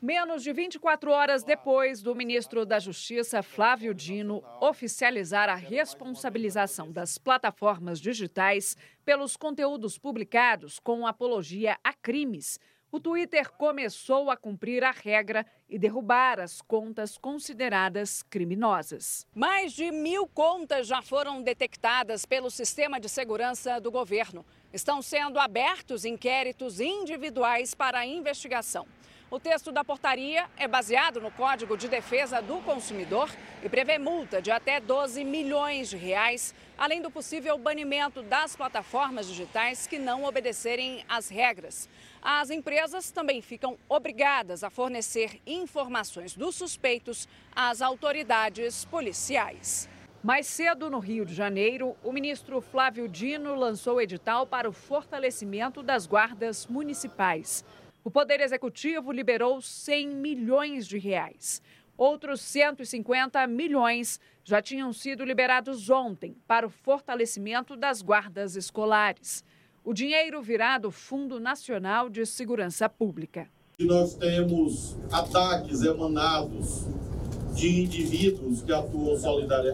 Menos de 24 horas depois do ministro da Justiça, Flávio Dino, oficializar a responsabilização das plataformas digitais pelos conteúdos publicados com apologia a crimes, o Twitter começou a cumprir a regra e derrubar as contas consideradas criminosas. Mais de mil contas já foram detectadas pelo sistema de segurança do governo. Estão sendo abertos inquéritos individuais para a investigação. O texto da portaria é baseado no Código de Defesa do Consumidor e prevê multa de até 12 milhões de reais, além do possível banimento das plataformas digitais que não obedecerem às regras. As empresas também ficam obrigadas a fornecer informações dos suspeitos às autoridades policiais. Mais cedo, no Rio de Janeiro, o ministro Flávio Dino lançou edital para o fortalecimento das guardas municipais. O Poder Executivo liberou 100 milhões de reais. Outros 150 milhões já tinham sido liberados ontem para o fortalecimento das guardas escolares. O dinheiro virá do Fundo Nacional de Segurança Pública. Nós temos ataques emanados de indivíduos que atuam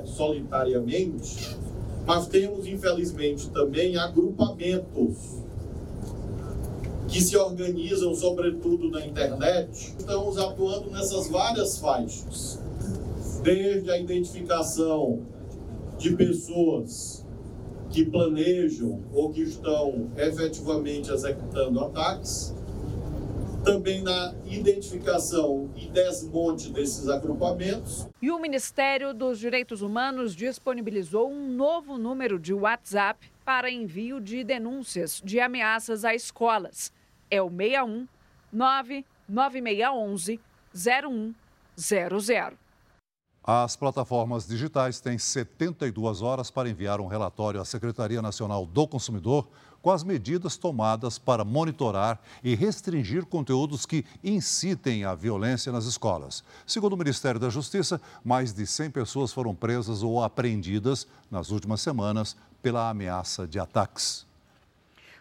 solitariamente, mas temos, infelizmente, também agrupamentos que se organizam, sobretudo na internet, estamos atuando nessas várias faixas, desde a identificação de pessoas que planejam ou que estão efetivamente executando ataques, também na identificação e desmonte desses agrupamentos. E o Ministério dos Direitos Humanos disponibilizou um novo número de WhatsApp para envio de denúncias de ameaças a escolas é o 61 99611 0100. As plataformas digitais têm 72 horas para enviar um relatório à Secretaria Nacional do Consumidor com as medidas tomadas para monitorar e restringir conteúdos que incitem a violência nas escolas. Segundo o Ministério da Justiça, mais de 100 pessoas foram presas ou apreendidas nas últimas semanas pela ameaça de ataques.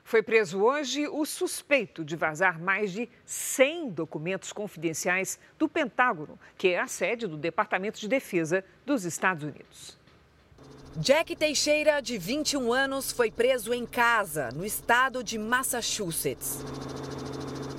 Foi preso hoje o suspeito de vazar mais de 100 documentos confidenciais do Pentágono, que é a sede do Departamento de Defesa dos Estados Unidos. Jack Teixeira, de 21 anos, foi preso em casa, no estado de Massachusetts.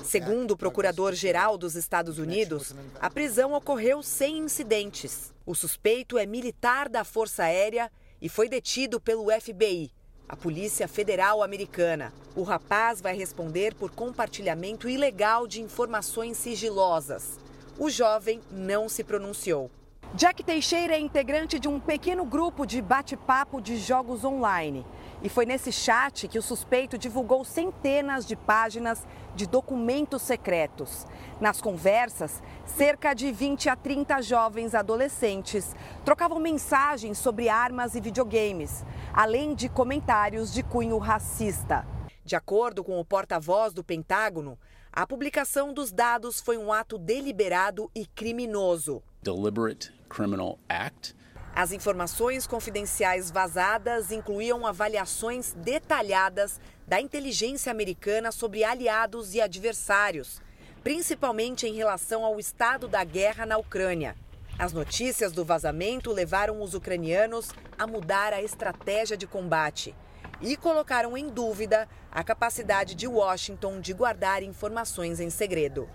Segundo o procurador-geral dos Estados Unidos, a prisão ocorreu sem incidentes. O suspeito é militar da Força Aérea e foi detido pelo FBI, a Polícia Federal Americana. O rapaz vai responder por compartilhamento ilegal de informações sigilosas. O jovem não se pronunciou. Jack Teixeira é integrante de um pequeno grupo de bate-papo de jogos online. E foi nesse chat que o suspeito divulgou centenas de páginas de documentos secretos. Nas conversas, cerca de 20 a 30 jovens adolescentes trocavam mensagens sobre armas e videogames, além de comentários de cunho racista. De acordo com o porta-voz do Pentágono, a publicação dos dados foi um ato deliberado e criminoso. Deliberate criminal act. As informações confidenciais vazadas incluíam avaliações detalhadas da inteligência americana sobre aliados e adversários, principalmente em relação ao estado da guerra na Ucrânia. As notícias do vazamento levaram os ucranianos a mudar a estratégia de combate e colocaram em dúvida a capacidade de Washington de guardar informações em segredo.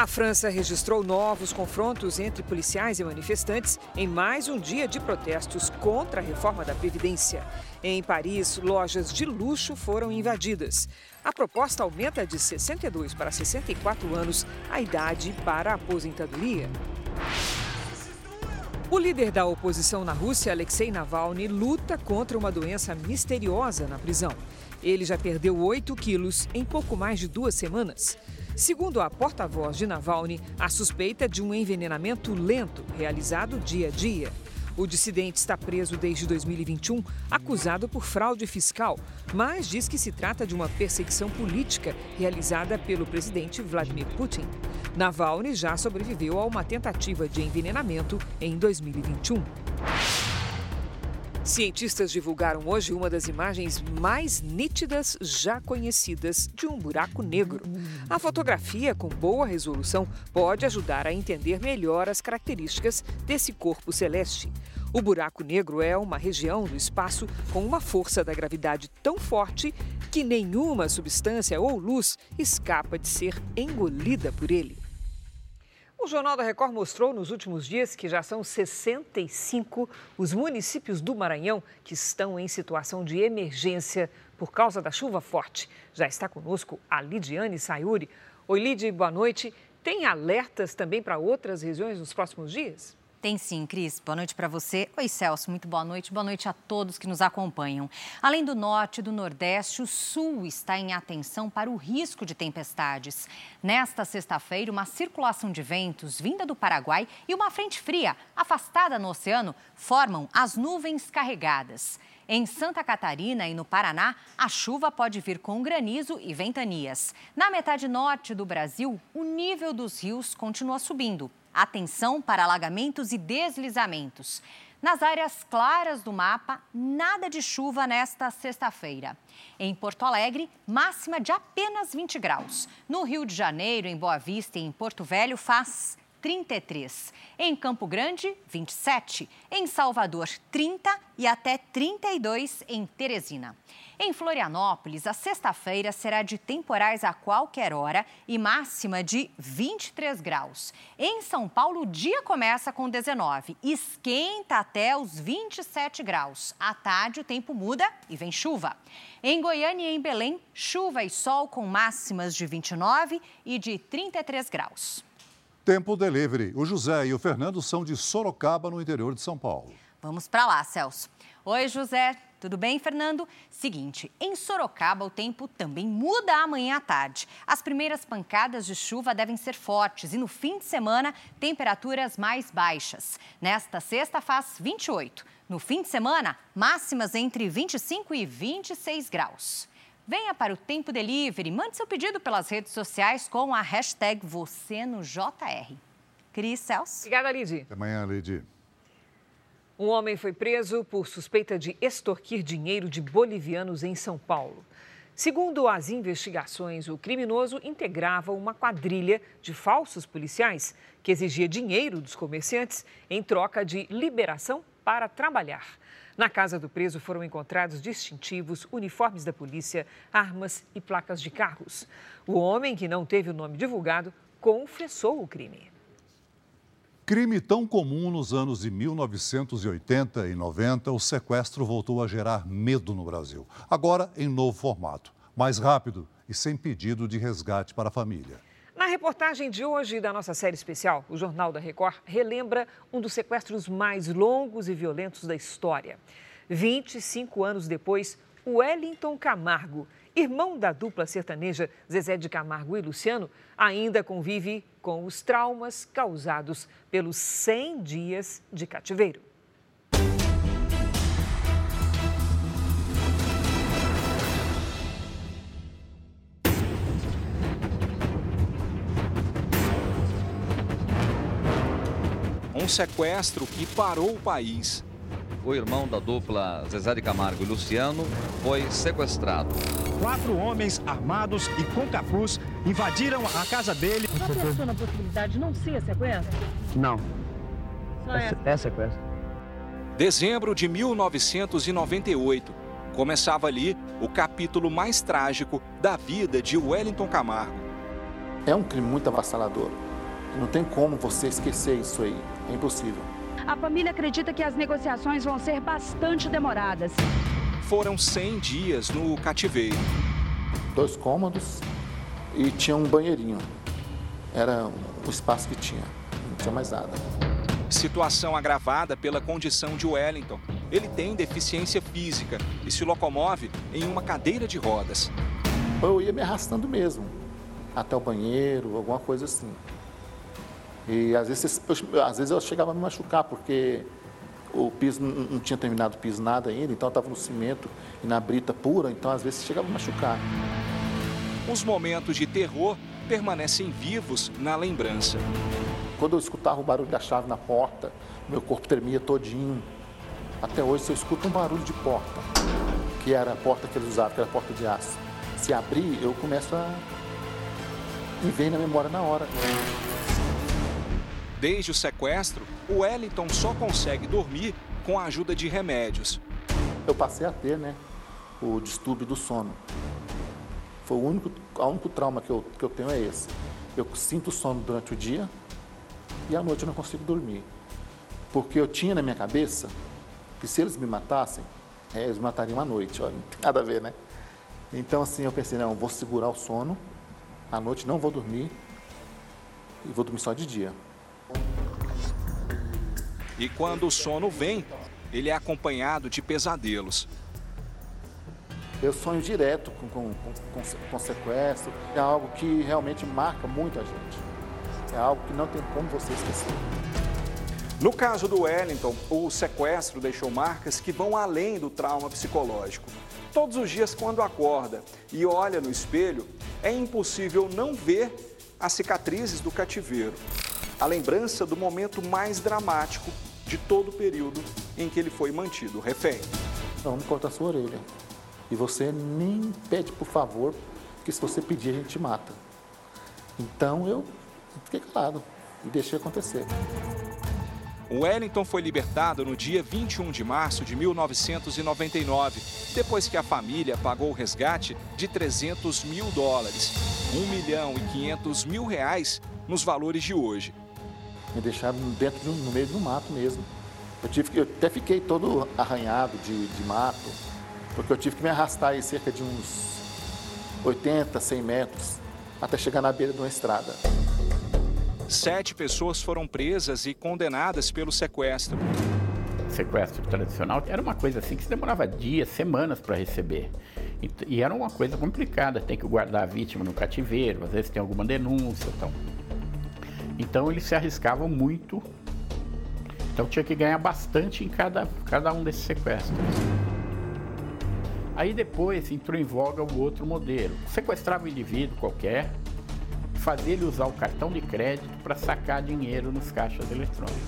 A França registrou novos confrontos entre policiais e manifestantes em mais um dia de protestos contra a reforma da Previdência. Em Paris, lojas de luxo foram invadidas. A proposta aumenta de 62 para 64 anos a idade para a aposentadoria. O líder da oposição na Rússia, Alexei Navalny, luta contra uma doença misteriosa na prisão. Ele já perdeu 8 quilos em pouco mais de duas semanas. Segundo a porta-voz de Navalny, a suspeita de um envenenamento lento realizado dia a dia. O dissidente está preso desde 2021, acusado por fraude fiscal, mas diz que se trata de uma perseguição política realizada pelo presidente Vladimir Putin. Navalny já sobreviveu a uma tentativa de envenenamento em 2021. Cientistas divulgaram hoje uma das imagens mais nítidas já conhecidas de um buraco negro. A fotografia, com boa resolução, pode ajudar a entender melhor as características desse corpo celeste. O buraco negro é uma região do espaço com uma força da gravidade tão forte que nenhuma substância ou luz escapa de ser engolida por ele. O Jornal da Record mostrou nos últimos dias que já são 65 os municípios do Maranhão que estão em situação de emergência por causa da chuva forte. Já está conosco a Lidiane Sayuri. Oi, Lid, boa noite. Tem alertas também para outras regiões nos próximos dias? Tem sim, Cris. Boa noite para você. Oi, Celso. Muito boa noite. Boa noite a todos que nos acompanham. Além do norte e do nordeste, o sul está em atenção para o risco de tempestades. Nesta sexta-feira, uma circulação de ventos vinda do Paraguai e uma frente fria afastada no oceano formam as nuvens carregadas. Em Santa Catarina e no Paraná, a chuva pode vir com granizo e ventanias. Na metade norte do Brasil, o nível dos rios continua subindo Atenção para alagamentos e deslizamentos. Nas áreas claras do mapa, nada de chuva nesta sexta-feira. Em Porto Alegre, máxima de apenas 20 graus. No Rio de Janeiro, em Boa Vista e em Porto Velho, faz 33. Em Campo Grande, 27. Em Salvador, 30 e até 32 em Teresina. Em Florianópolis, a sexta-feira será de temporais a qualquer hora e máxima de 23 graus. Em São Paulo, o dia começa com 19, esquenta até os 27 graus. À tarde, o tempo muda e vem chuva. Em Goiânia e em Belém, chuva e sol com máximas de 29 e de 33 graus. Tempo Delivery. O José e o Fernando são de Sorocaba, no interior de São Paulo. Vamos para lá, Celso. Oi, José. Tudo bem, Fernando? Seguinte, em Sorocaba o tempo também muda amanhã à tarde. As primeiras pancadas de chuva devem ser fortes e no fim de semana, temperaturas mais baixas. Nesta sexta faz 28. No fim de semana, máximas entre 25 e 26 graus. Venha para o Tempo Delivery, mande seu pedido pelas redes sociais com a hashtag você no JR. Cris Celso. Obrigada, Lidy. Até amanhã, Lidy. Um homem foi preso por suspeita de extorquir dinheiro de bolivianos em São Paulo. Segundo as investigações, o criminoso integrava uma quadrilha de falsos policiais que exigia dinheiro dos comerciantes em troca de liberação para trabalhar. Na casa do preso foram encontrados distintivos, uniformes da polícia, armas e placas de carros. O homem, que não teve o nome divulgado, confessou o crime. Crime tão comum nos anos de 1980 e 90, o sequestro voltou a gerar medo no Brasil. Agora em novo formato, mais rápido e sem pedido de resgate para a família. Na reportagem de hoje da nossa série especial, o Jornal da Record relembra um dos sequestros mais longos e violentos da história. 25 anos depois, Wellington Camargo, irmão da dupla sertaneja Zezé de Camargo e Luciano, ainda convive com os traumas causados pelos 100 dias de cativeiro. Sequestro que parou o país. O irmão da dupla Zezé de Camargo e Luciano foi sequestrado. Quatro homens armados e com capuz invadiram a casa dele. Já pensou na possibilidade de não ser sequestro? Não. Só é, é sequestro. Dezembro de 1998. Começava ali o capítulo mais trágico da vida de Wellington Camargo. É um crime muito avassalador. Não tem como você esquecer isso aí. É impossível. A família acredita que as negociações vão ser bastante demoradas. Foram 100 dias no cativeiro. Dois cômodos e tinha um banheirinho. Era o espaço que tinha, não tinha mais nada. Situação agravada pela condição de Wellington. Ele tem deficiência física e se locomove em uma cadeira de rodas. Eu ia me arrastando mesmo, até o banheiro, alguma coisa assim. E às vezes, eu, às vezes eu chegava a me machucar, porque o piso não, tinha terminado o piso nada ainda, então eu estava no cimento e na brita pura, então às vezes chegava a me machucar. Os momentos de terror permanecem vivos na lembrança. Quando eu escutava o barulho da chave na porta, meu corpo tremia todinho. Até hoje, se eu escuto um barulho de porta, que era a porta que eles usavam, que era a porta de aço, se abrir, eu começo a... me vem na memória na hora. Desde o sequestro, o Wellington só consegue dormir com a ajuda de remédios. Eu passei a ter, né, o distúrbio do sono. Foi o único, o único trauma que eu, que eu tenho é esse. Eu sinto sono durante o dia e à noite eu não consigo dormir. Porque eu tinha na minha cabeça que se eles me matassem, é, eles me matariam à noite, olha, não tem nada a ver, né? Então assim, eu pensei, não, vou segurar o sono, à noite não vou dormir e vou dormir só de dia. E quando o sono vem, ele é acompanhado de pesadelos. Eu sonho direto com, com, com, com sequestro, é algo que realmente marca muito a gente. É algo que não tem como você esquecer. No caso do Wellington, o sequestro deixou marcas que vão além do trauma psicológico. Todos os dias, quando acorda e olha no espelho, é impossível não ver as cicatrizes do cativeiro a lembrança do momento mais dramático de todo o período em que ele foi mantido refém. Não, me corta a sua orelha. E você nem pede por favor, porque se você pedir a gente mata. Então eu fiquei calado e deixei acontecer. O Wellington foi libertado no dia 21 de março de 1999, depois que a família pagou o resgate de 300 mil dólares, 1 milhão e 500 mil reais nos valores de hoje me deixaram dentro de um, no meio do mato mesmo. Eu, tive, eu até fiquei todo arranhado de, de mato, porque eu tive que me arrastar aí cerca de uns 80, 100 metros até chegar na beira de uma estrada. Sete pessoas foram presas e condenadas pelo sequestro. Sequestro tradicional era uma coisa assim que se demorava dias, semanas para receber. E, era uma coisa complicada, tem que guardar a vítima no cativeiro, às vezes tem alguma denúncia. Então, então eles se arriscavam muito. Então tinha que ganhar bastante em cada, cada um desses sequestros. Aí depois entrou em voga o outro modelo. Sequestrava um indivíduo qualquer, fazia ele usar o cartão de crédito para sacar dinheiro nos caixas eletrônicos.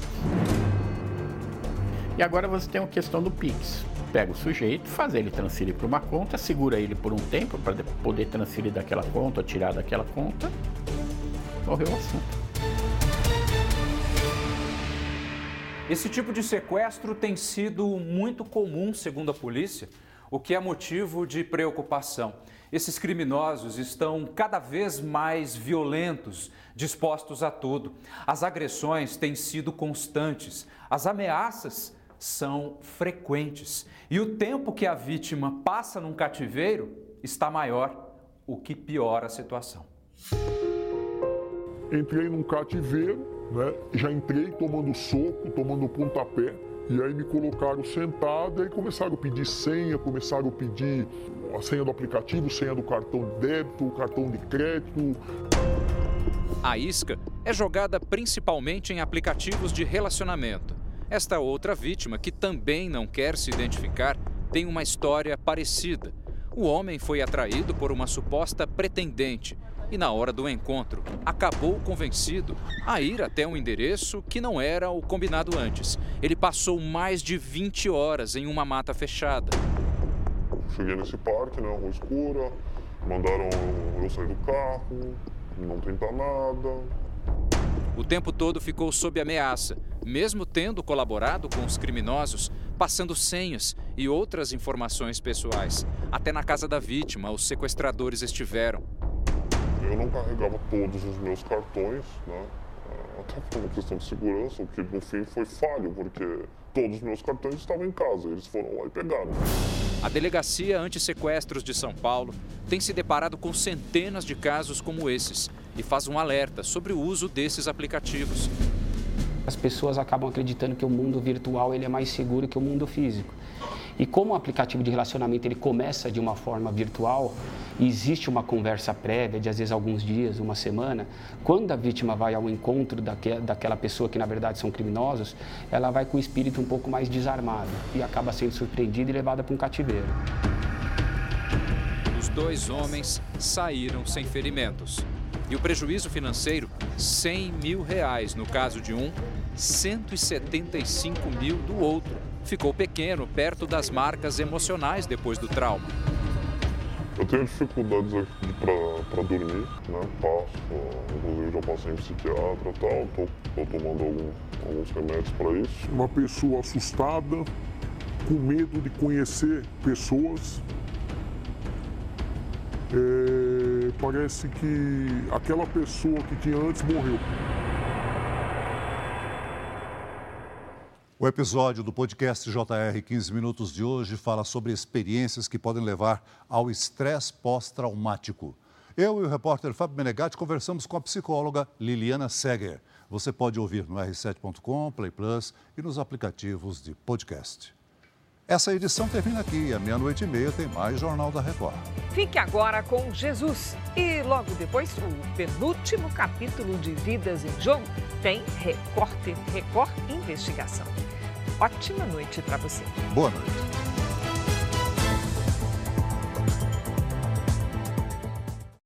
E agora você tem a questão do Pix. Pega o sujeito, faz ele transferir para uma conta, segura ele por um tempo para poder transferir daquela conta tirar daquela conta. Morreu o assunto. Esse tipo de sequestro tem sido muito comum, segundo a polícia, o que é motivo de preocupação. Esses criminosos estão cada vez mais violentos, dispostos a tudo. As agressões têm sido constantes, as ameaças são frequentes e o tempo que a vítima passa num cativeiro está maior, o que piora a situação. Entrei num cativeiro, né? Já entrei tomando soco, tomando pontapé. E aí me colocaram sentado e aí começaram a pedir senha, começaram a pedir a senha do aplicativo, senha do cartão de débito, cartão de crédito. A isca é jogada principalmente em aplicativos de relacionamento. Esta outra vítima, que também não quer se identificar, tem uma história parecida. O homem foi atraído por uma suposta pretendente e, na hora do encontro, acabou convencido a ir até um endereço que não era o combinado antes. Ele passou mais de 20 horas em uma mata fechada. Cheguei nesse parque, né, rua escura, mandaram eu sair do carro, não tentar nada, o tempo todo ficou sob ameaça, mesmo tendo colaborado com os criminosos, passando senhas e outras informações pessoais. Até na casa da vítima, os sequestradores estiveram. Eu não carregava todos os meus cartões, né? Até por uma questão de segurança, o que no fim foi falho, porque todos os meus cartões estavam em casa, eles foram lá e pegaram. A Delegacia Antissequestros de São Paulo tem se deparado com centenas de casos como esses e faz um alerta sobre o uso desses aplicativos. As pessoas acabam acreditando que o mundo virtual ele é mais seguro que o mundo físico. E como o aplicativo de relacionamento ele começa de uma forma virtual, existe uma conversa prévia de às vezes alguns dias, uma semana, quando a vítima vai ao encontro daquela pessoa que na verdade são criminosos, ela vai com o espírito um pouco mais desarmado e acaba sendo surpreendida e levada para um cativeiro. Os dois homens saíram sem ferimentos. E o prejuízo financeiro, 100 mil reais no caso de um, 175 mil do outro. Ficou pequeno, perto das marcas emocionais depois do trauma. Eu tenho dificuldades aqui para dormir, né? Passo, inclusive já passei em psiquiatra e tal, tô, tô tomando algum, alguns remédios para isso. Uma pessoa assustada, com medo de conhecer pessoas, é, parece que aquela pessoa que tinha antes morreu. O episódio do podcast JR 15 Minutos de hoje fala sobre experiências que podem levar ao estresse pós-traumático. Eu e o repórter Fábio Menegatti conversamos com a psicóloga Liliana Seger. Você pode ouvir no r7.com, Play Plus e nos aplicativos de podcast. Essa edição termina aqui. À meia-noite e meia tem mais Jornal da Record. Fique agora com Jesus. E logo depois, o penúltimo capítulo de Vidas em Jogo tem Record, Record Investigação. Ótima noite para você. Boa noite.